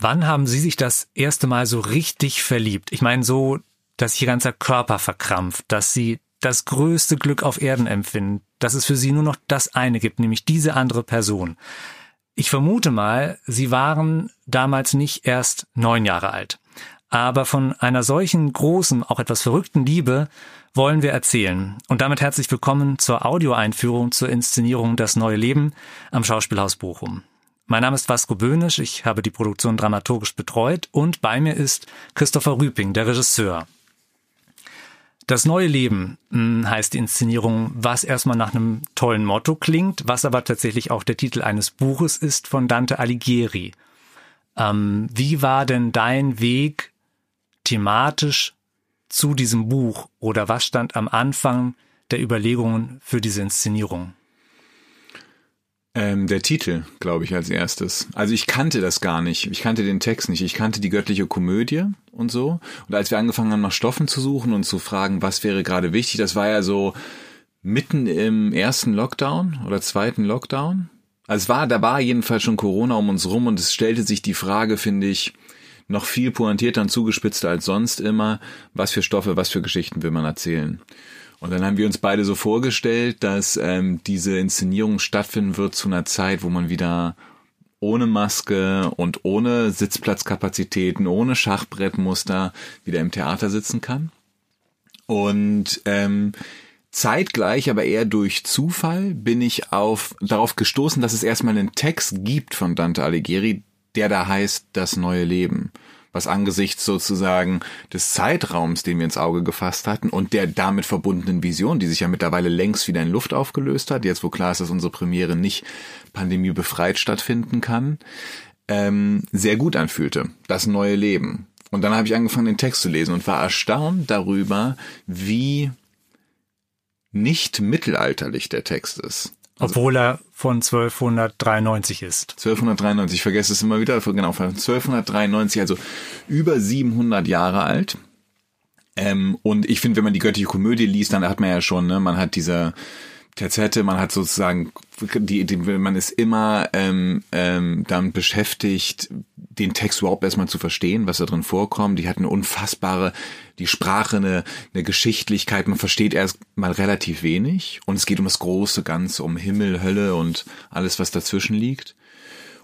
Wann haben Sie sich das erste Mal so richtig verliebt? Ich meine, so, dass Ihr ganzer Körper verkrampft, dass Sie das größte Glück auf Erden empfinden, dass es für Sie nur noch das eine gibt, nämlich diese andere Person. Ich vermute mal, Sie waren damals nicht erst neun Jahre alt. Aber von einer solchen großen, auch etwas verrückten Liebe wollen wir erzählen. Und damit herzlich willkommen zur Audioeinführung zur Inszenierung Das neue Leben am Schauspielhaus Bochum. Mein Name ist Vasco Böhnisch, ich habe die Produktion dramaturgisch betreut und bei mir ist Christopher Rüping, der Regisseur. Das neue Leben hm, heißt die Inszenierung, was erstmal nach einem tollen Motto klingt, was aber tatsächlich auch der Titel eines Buches ist von Dante Alighieri. Ähm, wie war denn dein Weg thematisch zu diesem Buch oder was stand am Anfang der Überlegungen für diese Inszenierung? Ähm, der Titel, glaube ich, als erstes. Also ich kannte das gar nicht. Ich kannte den Text nicht. Ich kannte die göttliche Komödie und so. Und als wir angefangen haben, nach Stoffen zu suchen und zu fragen, was wäre gerade wichtig, das war ja so mitten im ersten Lockdown oder zweiten Lockdown. Also es war, da war jedenfalls schon Corona um uns rum und es stellte sich die Frage, finde ich, noch viel pointierter und zugespitzter als sonst immer, was für Stoffe, was für Geschichten will man erzählen. Und dann haben wir uns beide so vorgestellt, dass ähm, diese Inszenierung stattfinden wird zu einer Zeit, wo man wieder ohne Maske und ohne Sitzplatzkapazitäten, ohne Schachbrettmuster wieder im Theater sitzen kann. Und ähm, zeitgleich, aber eher durch Zufall, bin ich auf darauf gestoßen, dass es erstmal einen Text gibt von Dante Alighieri, der da heißt Das neue Leben was angesichts sozusagen des Zeitraums, den wir ins Auge gefasst hatten und der damit verbundenen Vision, die sich ja mittlerweile längst wieder in Luft aufgelöst hat, jetzt wo klar ist, dass unsere Premiere nicht pandemiebefreit stattfinden kann, ähm, sehr gut anfühlte. Das neue Leben. Und dann habe ich angefangen, den Text zu lesen und war erstaunt darüber, wie nicht mittelalterlich der Text ist. Also, Obwohl er von 1293 ist. 1293, ich vergesse es immer wieder, genau, von 1293, also über 700 Jahre alt. Ähm, und ich finde, wenn man die göttliche Komödie liest, dann hat man ja schon, ne, man hat diese Terzette, man hat sozusagen, die, die, man ist immer ähm, ähm, damit beschäftigt, den Text überhaupt erstmal zu verstehen, was da drin vorkommt. Die hat eine unfassbare, die Sprache, eine, eine Geschichtlichkeit. Man versteht erst mal relativ wenig und es geht um das große Ganze, um Himmel, Hölle und alles, was dazwischen liegt.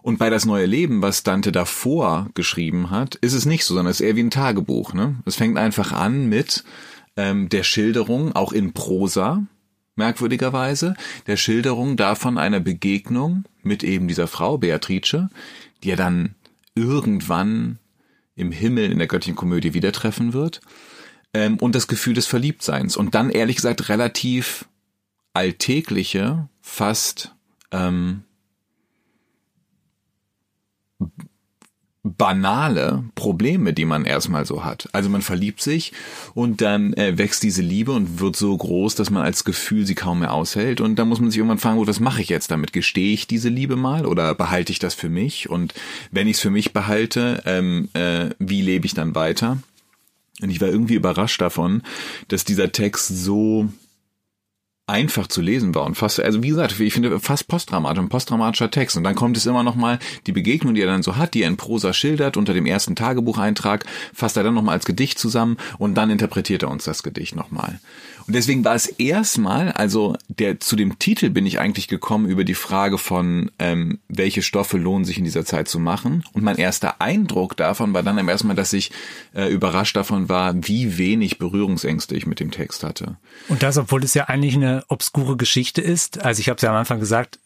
Und bei das neue Leben, was Dante davor geschrieben hat, ist es nicht so, sondern es ist eher wie ein Tagebuch. Ne? Es fängt einfach an mit ähm, der Schilderung, auch in Prosa, merkwürdigerweise, der Schilderung davon einer Begegnung mit eben dieser Frau Beatrice, die er dann irgendwann im Himmel in der göttlichen Komödie wieder treffen wird. Ähm, und das Gefühl des Verliebtseins. Und dann ehrlich gesagt relativ alltägliche, fast ähm, banale Probleme, die man erstmal so hat. Also man verliebt sich und dann äh, wächst diese Liebe und wird so groß, dass man als Gefühl sie kaum mehr aushält und dann muss man sich irgendwann fragen, gut, was mache ich jetzt damit? Gestehe ich diese Liebe mal oder behalte ich das für mich? Und wenn ich es für mich behalte, ähm, äh, wie lebe ich dann weiter? Und ich war irgendwie überrascht davon, dass dieser Text so einfach zu lesen war und fast, also wie gesagt, ich finde fast postdramatisch, ein postdramatischer Text. Und dann kommt es immer noch mal die Begegnung, die er dann so hat, die er in Prosa schildert, unter dem ersten Tagebucheintrag, fasst er dann noch mal als Gedicht zusammen und dann interpretiert er uns das Gedicht noch mal. Und deswegen war es erstmal, also der zu dem Titel bin ich eigentlich gekommen über die Frage von, ähm, welche Stoffe lohnen sich in dieser Zeit zu machen. Und mein erster Eindruck davon war dann erstmal, dass ich äh, überrascht davon war, wie wenig Berührungsängste ich mit dem Text hatte. Und das, obwohl es ja eigentlich eine obskure Geschichte ist. Also ich habe es ja am Anfang gesagt,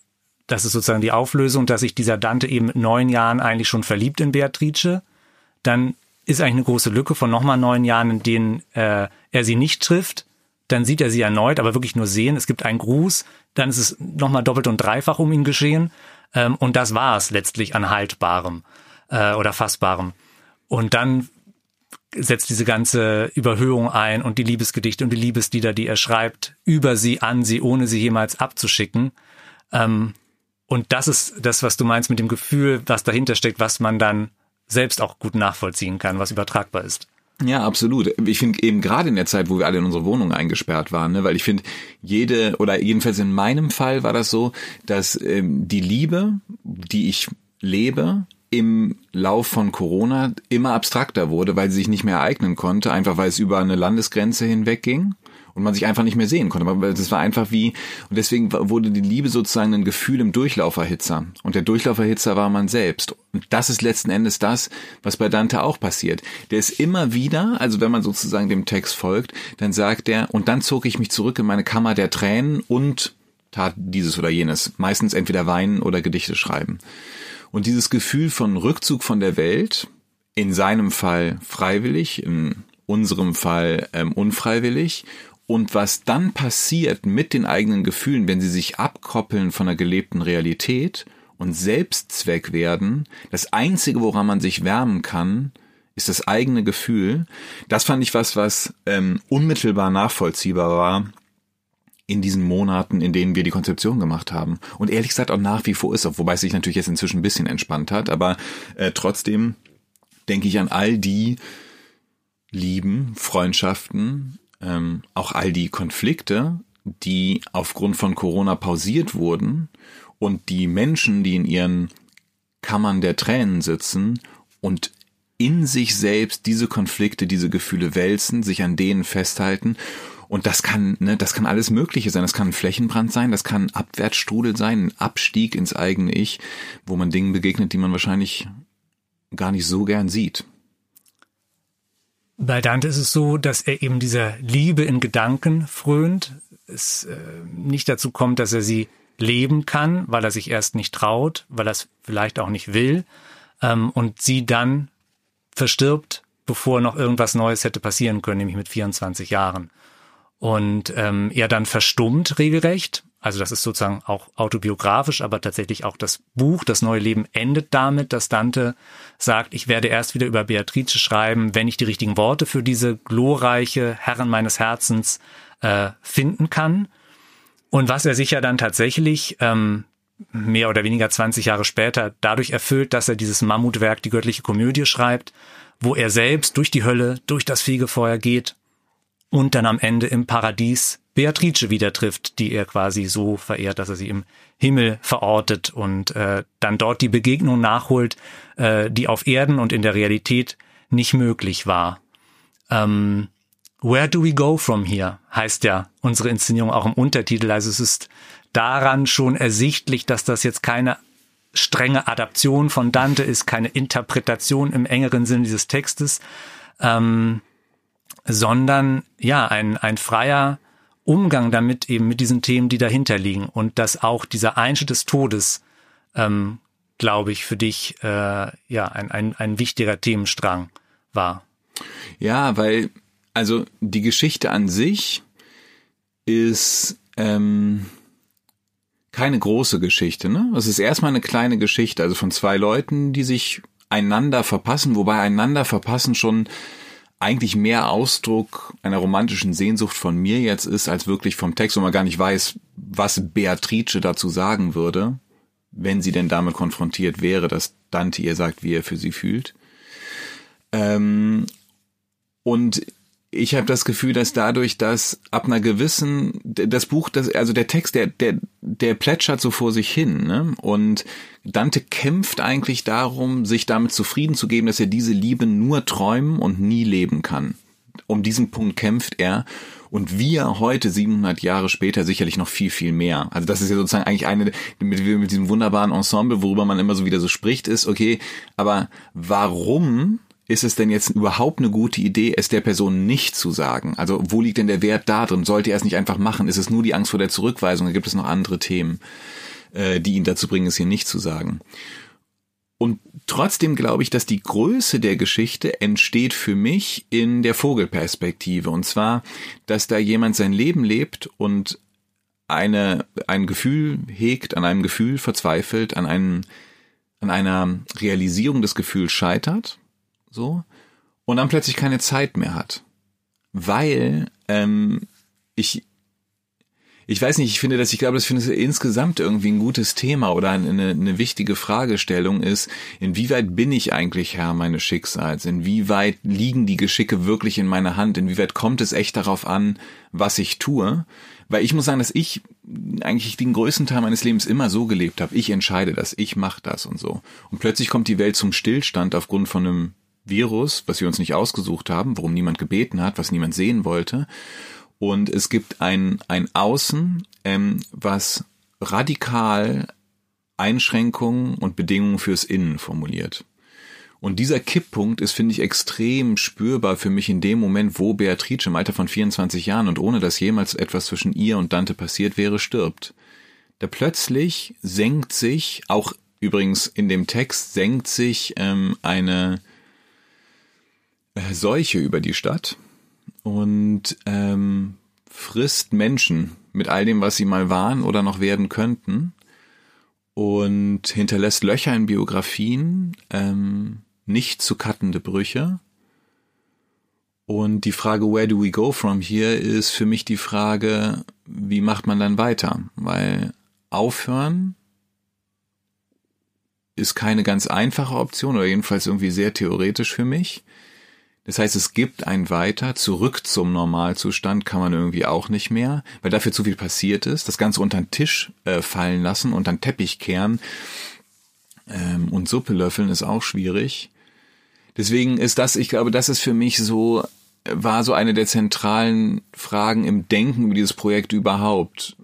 das ist sozusagen die Auflösung, dass sich dieser Dante eben mit neun Jahren eigentlich schon verliebt in Beatrice. Dann ist eigentlich eine große Lücke von nochmal neun Jahren, in denen äh, er sie nicht trifft dann sieht er sie erneut, aber wirklich nur sehen. Es gibt einen Gruß, dann ist es nochmal doppelt und dreifach um ihn geschehen. Ähm, und das war es letztlich an Haltbarem äh, oder Fassbarem. Und dann setzt diese ganze Überhöhung ein und die Liebesgedichte und die Liebeslieder, die er schreibt, über sie, an sie, ohne sie jemals abzuschicken. Ähm, und das ist das, was du meinst mit dem Gefühl, was dahinter steckt, was man dann selbst auch gut nachvollziehen kann, was übertragbar ist. Ja, absolut. Ich finde eben gerade in der Zeit, wo wir alle in unsere Wohnung eingesperrt waren, ne, weil ich finde, jede, oder jedenfalls in meinem Fall war das so, dass ähm, die Liebe, die ich lebe, im Lauf von Corona immer abstrakter wurde, weil sie sich nicht mehr ereignen konnte, einfach weil es über eine Landesgrenze hinweg ging und man sich einfach nicht mehr sehen konnte. Das war einfach wie, und deswegen wurde die Liebe sozusagen ein Gefühl im Durchlauferhitzer. Und der Durchlauferhitzer war man selbst. Und das ist letzten Endes das, was bei Dante auch passiert. Der ist immer wieder, also wenn man sozusagen dem Text folgt, dann sagt er, und dann zog ich mich zurück in meine Kammer der Tränen und tat dieses oder jenes. Meistens entweder weinen oder Gedichte schreiben. Und dieses Gefühl von Rückzug von der Welt, in seinem Fall freiwillig, in unserem Fall ähm, unfreiwillig, und was dann passiert mit den eigenen Gefühlen, wenn sie sich abkoppeln von der gelebten Realität und Selbstzweck werden, das Einzige, woran man sich wärmen kann, ist das eigene Gefühl. Das fand ich was, was ähm, unmittelbar nachvollziehbar war in diesen Monaten, in denen wir die Konzeption gemacht haben. Und ehrlich gesagt auch nach wie vor ist, wobei es sich natürlich jetzt inzwischen ein bisschen entspannt hat, aber äh, trotzdem denke ich an all die Lieben, Freundschaften, ähm, auch all die Konflikte, die aufgrund von Corona pausiert wurden und die Menschen, die in ihren Kammern der Tränen sitzen und in sich selbst diese Konflikte, diese Gefühle wälzen, sich an denen festhalten. Und das kann, ne, das kann alles Mögliche sein. Das kann ein Flächenbrand sein, das kann ein Abwärtsstrudel sein, ein Abstieg ins eigene Ich, wo man Dingen begegnet, die man wahrscheinlich gar nicht so gern sieht. Bei Dante ist es so, dass er eben dieser Liebe in Gedanken frönt. Es äh, nicht dazu kommt, dass er sie leben kann, weil er sich erst nicht traut, weil er es vielleicht auch nicht will ähm, und sie dann verstirbt, bevor noch irgendwas Neues hätte passieren können, nämlich mit 24 Jahren. Und ähm, er dann verstummt regelrecht also das ist sozusagen auch autobiografisch, aber tatsächlich auch das Buch, das neue Leben endet damit, dass Dante sagt, ich werde erst wieder über Beatrice schreiben, wenn ich die richtigen Worte für diese glorreiche Herrin meines Herzens äh, finden kann. Und was er sich ja dann tatsächlich ähm, mehr oder weniger 20 Jahre später dadurch erfüllt, dass er dieses Mammutwerk, die göttliche Komödie schreibt, wo er selbst durch die Hölle, durch das Fegefeuer geht und dann am Ende im Paradies Beatrice wieder trifft, die er quasi so verehrt, dass er sie im Himmel verortet und äh, dann dort die Begegnung nachholt, äh, die auf Erden und in der Realität nicht möglich war. Ähm, Where do we go from here? heißt ja unsere Inszenierung auch im Untertitel. Also es ist daran schon ersichtlich, dass das jetzt keine strenge Adaption von Dante ist, keine Interpretation im engeren Sinn dieses Textes, ähm, sondern ja ein, ein freier Umgang damit eben mit diesen Themen, die dahinter liegen und dass auch dieser Einschnitt des Todes, ähm, glaube ich, für dich äh, ja ein, ein, ein wichtiger Themenstrang war. Ja, weil also die Geschichte an sich ist ähm, keine große Geschichte. Ne? Es ist erstmal eine kleine Geschichte, also von zwei Leuten, die sich einander verpassen, wobei einander verpassen schon eigentlich mehr Ausdruck einer romantischen Sehnsucht von mir jetzt ist, als wirklich vom Text, wo man gar nicht weiß, was Beatrice dazu sagen würde, wenn sie denn damit konfrontiert wäre, dass Dante ihr sagt, wie er für sie fühlt. Ähm, und ich habe das Gefühl, dass dadurch, dass ab einer gewissen, das Buch, das, also der Text, der, der, der plätschert so vor sich hin, ne? Und Dante kämpft eigentlich darum, sich damit zufrieden zu geben, dass er diese Liebe nur träumen und nie leben kann. Um diesen Punkt kämpft er. Und wir heute, 700 Jahre später, sicherlich noch viel, viel mehr. Also das ist ja sozusagen eigentlich eine, mit, mit diesem wunderbaren Ensemble, worüber man immer so wieder so spricht, ist, okay, aber warum ist es denn jetzt überhaupt eine gute Idee, es der Person nicht zu sagen? Also wo liegt denn der Wert da drin? Sollte er es nicht einfach machen? Ist es nur die Angst vor der Zurückweisung? Da gibt es noch andere Themen, äh, die ihn dazu bringen, es hier nicht zu sagen. Und trotzdem glaube ich, dass die Größe der Geschichte entsteht für mich in der Vogelperspektive. Und zwar, dass da jemand sein Leben lebt und eine, ein Gefühl hegt, an einem Gefühl verzweifelt, an einem, an einer Realisierung des Gefühls scheitert so, und dann plötzlich keine Zeit mehr hat. Weil ähm, ich ich weiß nicht, ich finde, dass ich glaube, das finde ich insgesamt irgendwie ein gutes Thema oder eine, eine wichtige Fragestellung ist, inwieweit bin ich eigentlich Herr meines Schicksals? Inwieweit liegen die Geschicke wirklich in meiner Hand? Inwieweit kommt es echt darauf an, was ich tue? Weil ich muss sagen, dass ich eigentlich den größten Teil meines Lebens immer so gelebt habe. Ich entscheide das, ich mache das und so. Und plötzlich kommt die Welt zum Stillstand aufgrund von einem Virus, was wir uns nicht ausgesucht haben, worum niemand gebeten hat, was niemand sehen wollte. Und es gibt ein, ein Außen, ähm, was radikal Einschränkungen und Bedingungen fürs Innen formuliert. Und dieser Kipppunkt ist, finde ich, extrem spürbar für mich in dem Moment, wo Beatrice im Alter von 24 Jahren und ohne dass jemals etwas zwischen ihr und Dante passiert wäre, stirbt. Da plötzlich senkt sich, auch übrigens in dem Text, senkt sich ähm, eine Seuche über die Stadt und ähm, frisst Menschen mit all dem, was sie mal waren oder noch werden könnten und hinterlässt Löcher in Biografien, ähm, nicht zu cuttende Brüche. Und die Frage, where do we go from here, ist für mich die Frage, wie macht man dann weiter? Weil aufhören ist keine ganz einfache Option oder jedenfalls irgendwie sehr theoretisch für mich. Das heißt, es gibt ein Weiter, zurück zum Normalzustand kann man irgendwie auch nicht mehr, weil dafür zu viel passiert ist. Das Ganze unter den Tisch äh, fallen lassen, unter den Teppich kehren ähm, und Suppe löffeln ist auch schwierig. Deswegen ist das, ich glaube, das ist für mich so, war so eine der zentralen Fragen im Denken über dieses Projekt überhaupt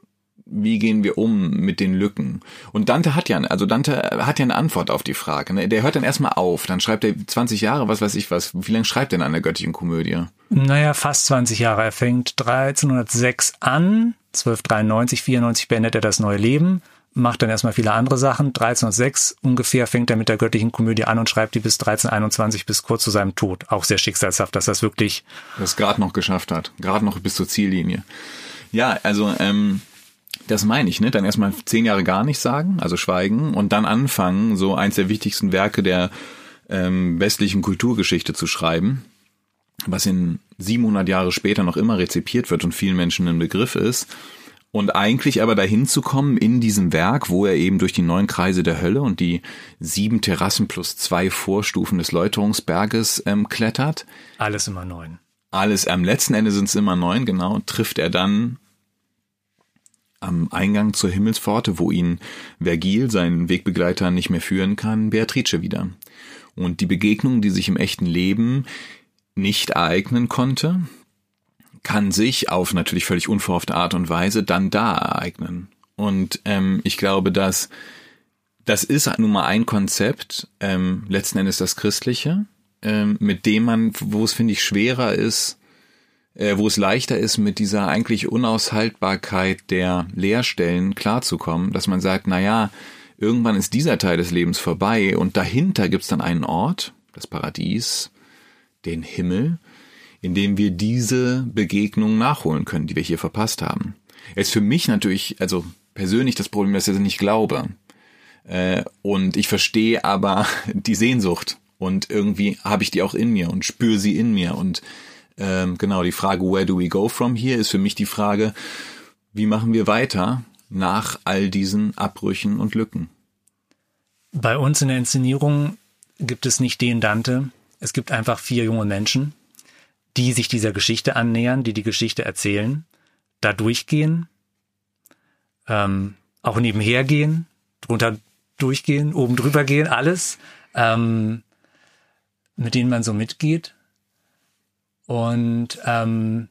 wie gehen wir um mit den Lücken? Und Dante hat ja, also Dante hat ja eine Antwort auf die Frage. Ne? Der hört dann erstmal auf, dann schreibt er 20 Jahre, was weiß ich was. Wie lange schreibt er denn an der göttlichen Komödie? Naja, fast 20 Jahre. Er fängt 1306 an, 1293, 94 beendet er das neue Leben, macht dann erstmal viele andere Sachen. 1306 ungefähr fängt er mit der göttlichen Komödie an und schreibt die bis 1321 bis kurz zu seinem Tod. Auch sehr schicksalshaft, dass das wirklich das gerade noch geschafft hat, gerade noch bis zur Ziellinie. Ja, also ähm, das meine ich, ne? Dann erstmal zehn Jahre gar nichts sagen, also schweigen und dann anfangen, so eins der wichtigsten Werke der ähm, westlichen Kulturgeschichte zu schreiben, was in 700 Jahre später noch immer rezipiert wird und vielen Menschen ein Begriff ist. Und eigentlich aber dahin zu kommen in diesem Werk, wo er eben durch die neun Kreise der Hölle und die sieben Terrassen plus zwei Vorstufen des Läuterungsberges ähm, klettert. Alles immer neun. Alles, am letzten Ende sind es immer neun, genau, trifft er dann am Eingang zur Himmelspforte, wo ihn Vergil, sein Wegbegleiter, nicht mehr führen kann, Beatrice wieder. Und die Begegnung, die sich im echten Leben nicht ereignen konnte, kann sich auf natürlich völlig unverhoffte Art und Weise dann da ereignen. Und ähm, ich glaube, dass das ist nun mal ein Konzept, ähm, letzten Endes das Christliche, ähm, mit dem man, wo es finde ich schwerer ist, wo es leichter ist, mit dieser eigentlich Unaushaltbarkeit der Leerstellen klarzukommen, dass man sagt, na ja, irgendwann ist dieser Teil des Lebens vorbei und dahinter gibt's dann einen Ort, das Paradies, den Himmel, in dem wir diese Begegnung nachholen können, die wir hier verpasst haben. Es ist für mich natürlich, also persönlich das Problem, dass ich das nicht glaube. Äh, und ich verstehe aber die Sehnsucht und irgendwie habe ich die auch in mir und spüre sie in mir und ähm, genau, die Frage, where do we go from here, ist für mich die Frage, wie machen wir weiter nach all diesen Abbrüchen und Lücken? Bei uns in der Inszenierung gibt es nicht den Dante. Es gibt einfach vier junge Menschen, die sich dieser Geschichte annähern, die die Geschichte erzählen, da durchgehen, ähm, auch nebenher gehen, drunter durchgehen, oben drüber gehen, alles, ähm, mit denen man so mitgeht und ähm,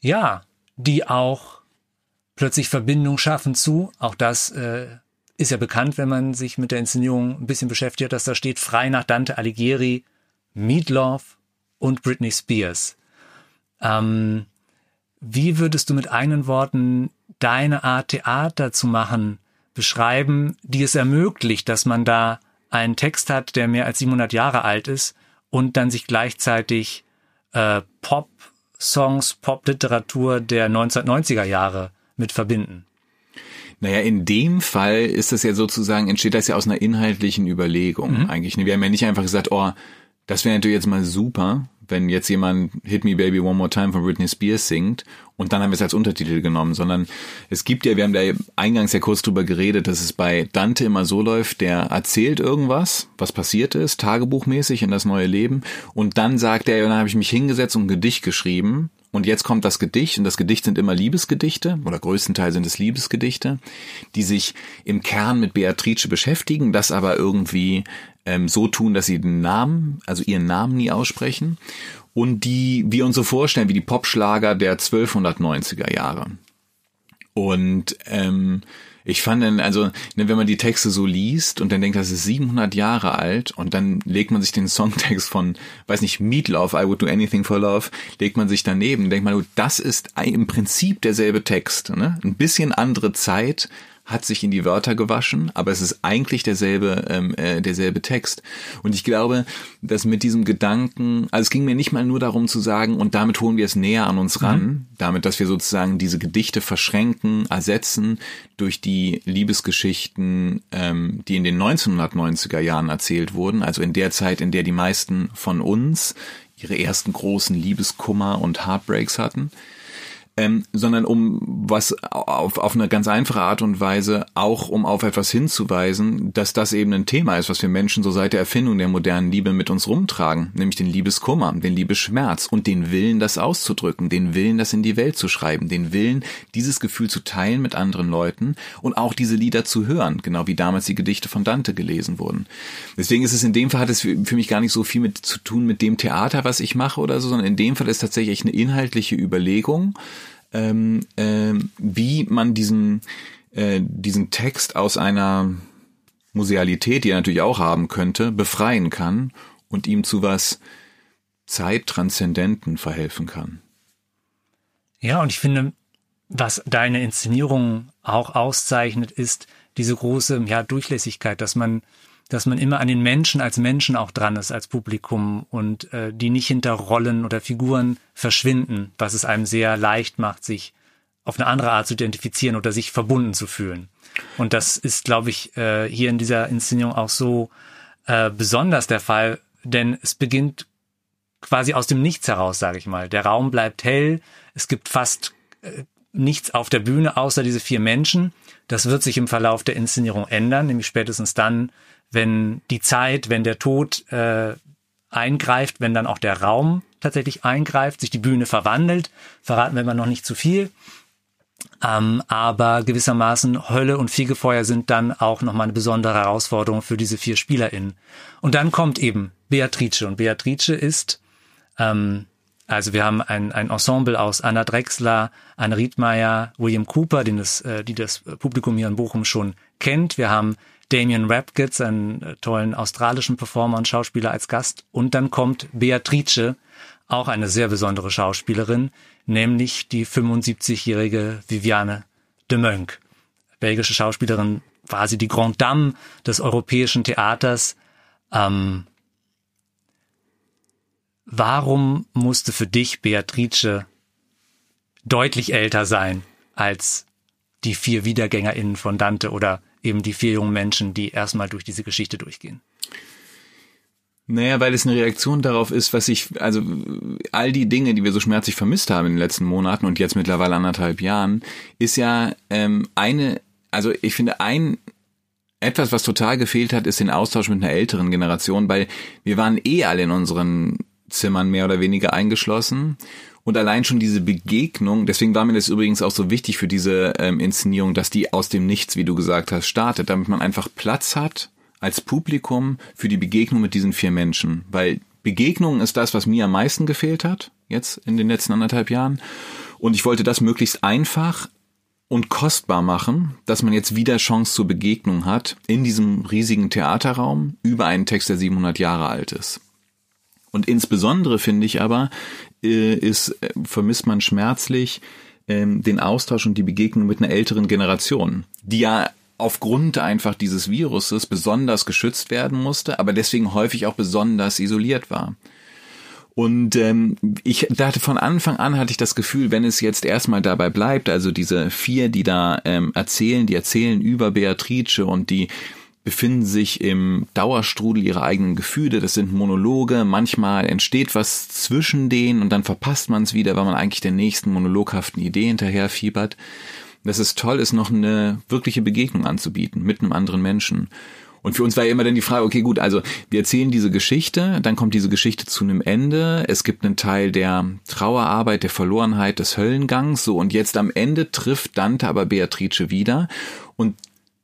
ja, die auch plötzlich Verbindung schaffen zu, auch das äh, ist ja bekannt, wenn man sich mit der Inszenierung ein bisschen beschäftigt, dass da steht frei nach Dante Alighieri, Meatloaf und Britney Spears. Ähm, wie würdest du mit eigenen Worten deine Art Theater zu machen beschreiben, die es ermöglicht, dass man da einen Text hat, der mehr als 700 Jahre alt ist und dann sich gleichzeitig äh, Pop-Songs, Pop-Literatur der 1990er Jahre mit verbinden. Naja, in dem Fall ist das ja sozusagen, entsteht das ja aus einer inhaltlichen Überlegung mhm. eigentlich. Wir haben ja nicht einfach gesagt, oh, das wäre natürlich jetzt mal super, wenn jetzt jemand Hit Me Baby One More Time von Britney Spears singt und dann haben wir es als Untertitel genommen, sondern es gibt ja, wir haben da eingangs ja kurz drüber geredet, dass es bei Dante immer so läuft, der erzählt irgendwas, was passiert ist, tagebuchmäßig in das neue Leben und dann sagt er, ja, dann habe ich mich hingesetzt und ein Gedicht geschrieben und jetzt kommt das Gedicht und das Gedicht sind immer Liebesgedichte oder größtenteils sind es Liebesgedichte, die sich im Kern mit Beatrice beschäftigen, das aber irgendwie ähm, so tun, dass sie den Namen, also ihren Namen nie aussprechen und die wir uns so vorstellen wie die Popschlager der 1290er Jahre. Und ähm, ich fand dann, also, ne, wenn man die Texte so liest und dann denkt, das ist 700 Jahre alt und dann legt man sich den Songtext von, weiß nicht, Meatloaf, I Would Do Anything for Love, legt man sich daneben, denkt man, das ist im Prinzip derselbe Text, ne? Ein bisschen andere Zeit, hat sich in die Wörter gewaschen, aber es ist eigentlich derselbe, ähm, äh, derselbe Text. Und ich glaube, dass mit diesem Gedanken, also es ging mir nicht mal nur darum zu sagen, und damit holen wir es näher an uns ran, mhm. damit, dass wir sozusagen diese Gedichte verschränken, ersetzen durch die Liebesgeschichten, ähm, die in den 1990er Jahren erzählt wurden, also in der Zeit, in der die meisten von uns ihre ersten großen Liebeskummer und Heartbreaks hatten ähm, sondern um was auf, auf eine ganz einfache Art und Weise auch um auf etwas hinzuweisen, dass das eben ein Thema ist, was wir Menschen so seit der Erfindung der modernen Liebe mit uns rumtragen, nämlich den Liebeskummer, den Liebesschmerz und den Willen, das auszudrücken, den Willen, das in die Welt zu schreiben, den Willen, dieses Gefühl zu teilen mit anderen Leuten und auch diese Lieder zu hören, genau wie damals die Gedichte von Dante gelesen wurden. Deswegen ist es in dem Fall hat es für, mich gar nicht so viel mit zu tun mit dem Theater, was ich mache oder so, sondern in dem Fall ist tatsächlich eine inhaltliche Überlegung, ähm, äh, wie man diesen, äh, diesen Text aus einer Musealität, die er natürlich auch haben könnte, befreien kann und ihm zu was Zeittranszendenten verhelfen kann. Ja, und ich finde, was deine Inszenierung auch auszeichnet, ist diese große ja, Durchlässigkeit, dass man dass man immer an den Menschen als Menschen auch dran ist, als Publikum und äh, die nicht hinter Rollen oder Figuren verschwinden, was es einem sehr leicht macht, sich auf eine andere Art zu identifizieren oder sich verbunden zu fühlen. Und das ist, glaube ich, äh, hier in dieser Inszenierung auch so äh, besonders der Fall, denn es beginnt quasi aus dem Nichts heraus, sage ich mal. Der Raum bleibt hell, es gibt fast äh, nichts auf der Bühne außer diese vier Menschen. Das wird sich im Verlauf der Inszenierung ändern, nämlich spätestens dann, wenn die Zeit, wenn der Tod äh, eingreift, wenn dann auch der Raum tatsächlich eingreift, sich die Bühne verwandelt, verraten wir mal noch nicht zu viel. Ähm, aber gewissermaßen Hölle und Fegefeuer sind dann auch nochmal eine besondere Herausforderung für diese vier SpielerInnen. Und dann kommt eben Beatrice. Und Beatrice ist, ähm, also wir haben ein, ein Ensemble aus Anna Drexler, Anne Riedmeier, William Cooper, den das, äh, die das Publikum hier in Bochum schon kennt. Wir haben Damien Rapkitz, einen äh, tollen australischen Performer und Schauspieler als Gast. Und dann kommt Beatrice, auch eine sehr besondere Schauspielerin, nämlich die 75-jährige Viviane de Mönck. Belgische Schauspielerin, sie die Grande Dame des europäischen Theaters. Ähm, warum musste für dich Beatrice deutlich älter sein als die vier WiedergängerInnen von Dante oder eben die vier jungen Menschen, die erstmal durch diese Geschichte durchgehen. Naja, weil es eine Reaktion darauf ist, was ich, also all die Dinge, die wir so schmerzlich vermisst haben in den letzten Monaten und jetzt mittlerweile anderthalb Jahren, ist ja ähm, eine, also ich finde ein etwas, was total gefehlt hat, ist den Austausch mit einer älteren Generation, weil wir waren eh alle in unseren Zimmern mehr oder weniger eingeschlossen und allein schon diese Begegnung, deswegen war mir das übrigens auch so wichtig für diese ähm, Inszenierung, dass die aus dem Nichts, wie du gesagt hast, startet, damit man einfach Platz hat als Publikum für die Begegnung mit diesen vier Menschen. Weil Begegnung ist das, was mir am meisten gefehlt hat, jetzt in den letzten anderthalb Jahren. Und ich wollte das möglichst einfach und kostbar machen, dass man jetzt wieder Chance zur Begegnung hat in diesem riesigen Theaterraum über einen Text, der 700 Jahre alt ist. Und insbesondere finde ich aber, äh, ist, äh, vermisst man schmerzlich ähm, den Austausch und die Begegnung mit einer älteren Generation, die ja aufgrund einfach dieses Viruses besonders geschützt werden musste, aber deswegen häufig auch besonders isoliert war. Und ähm, ich dachte von Anfang an hatte ich das Gefühl, wenn es jetzt erstmal dabei bleibt, also diese vier, die da ähm, erzählen, die erzählen über Beatrice und die befinden sich im Dauerstrudel ihrer eigenen Gefühle. Das sind Monologe. Manchmal entsteht was zwischen denen und dann verpasst man es wieder, weil man eigentlich der nächsten monologhaften Idee hinterher fiebert. Dass es toll ist, noch eine wirkliche Begegnung anzubieten mit einem anderen Menschen. Und für uns war ja immer dann die Frage, okay, gut, also wir erzählen diese Geschichte, dann kommt diese Geschichte zu einem Ende, es gibt einen Teil der Trauerarbeit, der Verlorenheit, des Höllengangs, so, und jetzt am Ende trifft Dante aber Beatrice wieder und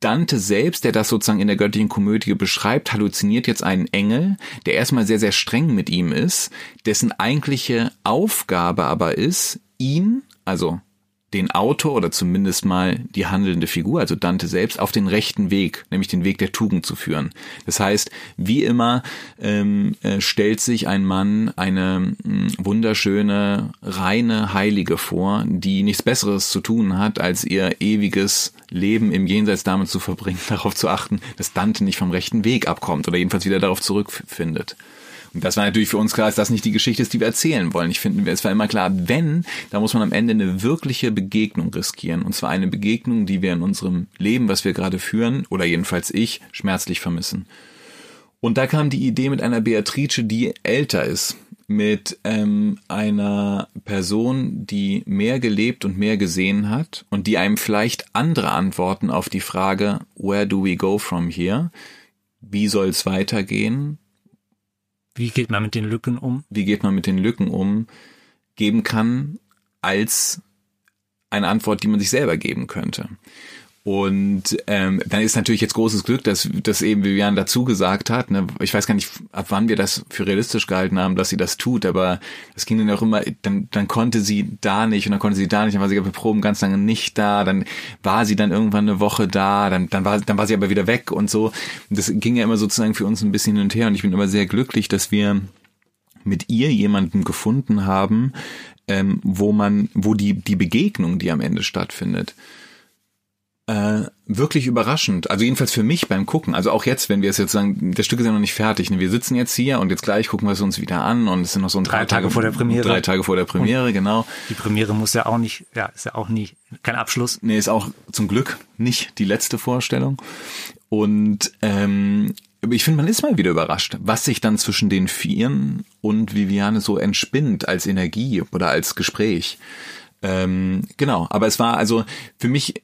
Dante selbst, der das sozusagen in der göttlichen Komödie beschreibt, halluziniert jetzt einen Engel, der erstmal sehr, sehr streng mit ihm ist, dessen eigentliche Aufgabe aber ist, ihn, also den Autor oder zumindest mal die handelnde Figur, also Dante selbst, auf den rechten Weg, nämlich den Weg der Tugend zu führen. Das heißt, wie immer ähm, äh, stellt sich ein Mann eine mh, wunderschöne, reine Heilige vor, die nichts Besseres zu tun hat, als ihr ewiges Leben im Jenseits damit zu verbringen, darauf zu achten, dass Dante nicht vom rechten Weg abkommt oder jedenfalls wieder darauf zurückfindet. Und das war natürlich für uns klar, dass das nicht die Geschichte ist, die wir erzählen wollen. Ich finde, es war immer klar, wenn, da muss man am Ende eine wirkliche Begegnung riskieren. Und zwar eine Begegnung, die wir in unserem Leben, was wir gerade führen, oder jedenfalls ich, schmerzlich vermissen. Und da kam die Idee mit einer Beatrice, die älter ist, mit ähm, einer Person, die mehr gelebt und mehr gesehen hat und die einem vielleicht andere Antworten auf die Frage, where do we go from here? Wie soll es weitergehen? Wie geht man mit den Lücken um? Wie geht man mit den Lücken um? Geben kann als eine Antwort, die man sich selber geben könnte. Und ähm, dann ist natürlich jetzt großes Glück, dass, dass eben Vivian dazu gesagt hat. Ne? Ich weiß gar nicht, ab wann wir das für realistisch gehalten haben, dass sie das tut, aber es ging dann auch immer, dann, dann konnte sie da nicht und dann konnte sie da nicht, dann war sie bei Proben ganz lange nicht da, dann war sie dann irgendwann eine Woche da, dann, dann, war, dann war sie aber wieder weg und so. Und das ging ja immer sozusagen für uns ein bisschen hin und her und ich bin immer sehr glücklich, dass wir mit ihr jemanden gefunden haben, ähm, wo man, wo die, die Begegnung, die am Ende stattfindet, äh, wirklich überraschend. Also jedenfalls für mich beim Gucken. Also auch jetzt, wenn wir es jetzt sagen, das Stück ist ja noch nicht fertig. Ne? Wir sitzen jetzt hier und jetzt gleich gucken wir es uns wieder an und es sind noch so ein drei Tage, Tage vor der Premiere. Drei Tage vor der Premiere, und genau. Die Premiere muss ja auch nicht, ja, ist ja auch nie kein Abschluss. Nee, ist auch zum Glück nicht die letzte Vorstellung. Und ähm, ich finde, man ist mal wieder überrascht, was sich dann zwischen den Vieren und Viviane so entspinnt als Energie oder als Gespräch. Ähm, genau, aber es war also für mich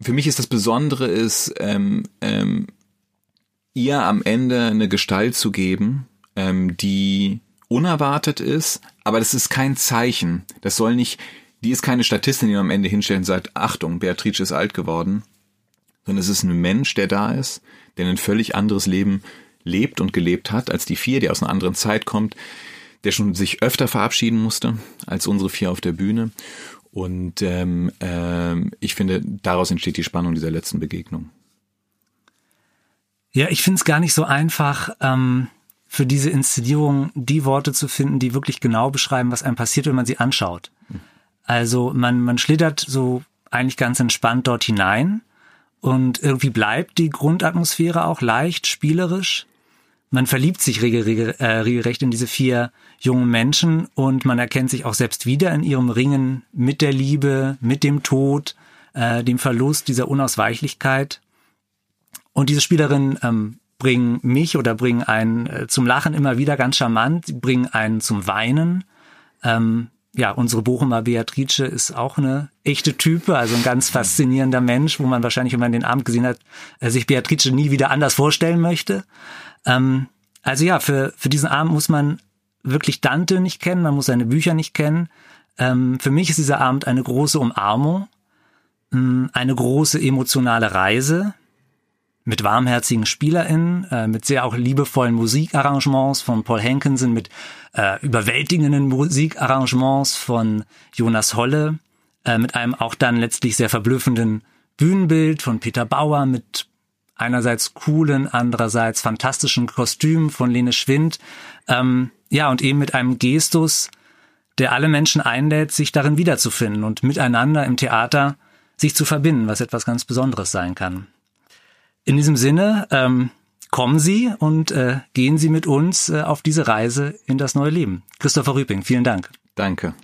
für mich ist das Besondere ist, ähm, ähm, ihr am Ende eine Gestalt zu geben, ähm, die unerwartet ist, aber das ist kein Zeichen. Das soll nicht, die ist keine Statistin, die man am Ende hinstellt und sagt, Achtung, Beatrice ist alt geworden, sondern es ist ein Mensch, der da ist, der ein völlig anderes Leben lebt und gelebt hat als die vier, die aus einer anderen Zeit kommt, der schon sich öfter verabschieden musste als unsere vier auf der Bühne und ähm, ähm, ich finde, daraus entsteht die Spannung dieser letzten Begegnung. Ja, ich finde es gar nicht so einfach, ähm, für diese Inszenierung die Worte zu finden, die wirklich genau beschreiben, was einem passiert, wenn man sie anschaut. Also man, man schlittert so eigentlich ganz entspannt dort hinein und irgendwie bleibt die Grundatmosphäre auch leicht spielerisch man verliebt sich äh, regelrecht in diese vier jungen Menschen und man erkennt sich auch selbst wieder in ihrem Ringen mit der Liebe, mit dem Tod, äh, dem Verlust dieser Unausweichlichkeit. Und diese Spielerinnen ähm, bringen mich oder bringen einen äh, zum Lachen immer wieder ganz charmant, bringen einen zum Weinen. Ähm, ja, unsere Bochumer Beatrice ist auch eine echte Type, also ein ganz faszinierender Mensch, wo man wahrscheinlich, wenn man den Abend gesehen hat, äh, sich Beatrice nie wieder anders vorstellen möchte. Ähm, also ja, für, für diesen Abend muss man wirklich Dante nicht kennen, man muss seine Bücher nicht kennen. Ähm, für mich ist dieser Abend eine große Umarmung, ähm, eine große emotionale Reise mit warmherzigen SpielerInnen, äh, mit sehr auch liebevollen Musikarrangements von Paul Hankinson, mit äh, überwältigenden Musikarrangements von Jonas Holle, äh, mit einem auch dann letztlich sehr verblüffenden Bühnenbild von Peter Bauer, mit einerseits coolen, andererseits fantastischen Kostümen von Lene Schwind. Ähm, ja, und eben mit einem Gestus, der alle Menschen einlädt, sich darin wiederzufinden und miteinander im Theater sich zu verbinden, was etwas ganz Besonderes sein kann. In diesem Sinne, ähm, kommen Sie und äh, gehen Sie mit uns äh, auf diese Reise in das neue Leben. Christopher Rüping, vielen Dank. Danke.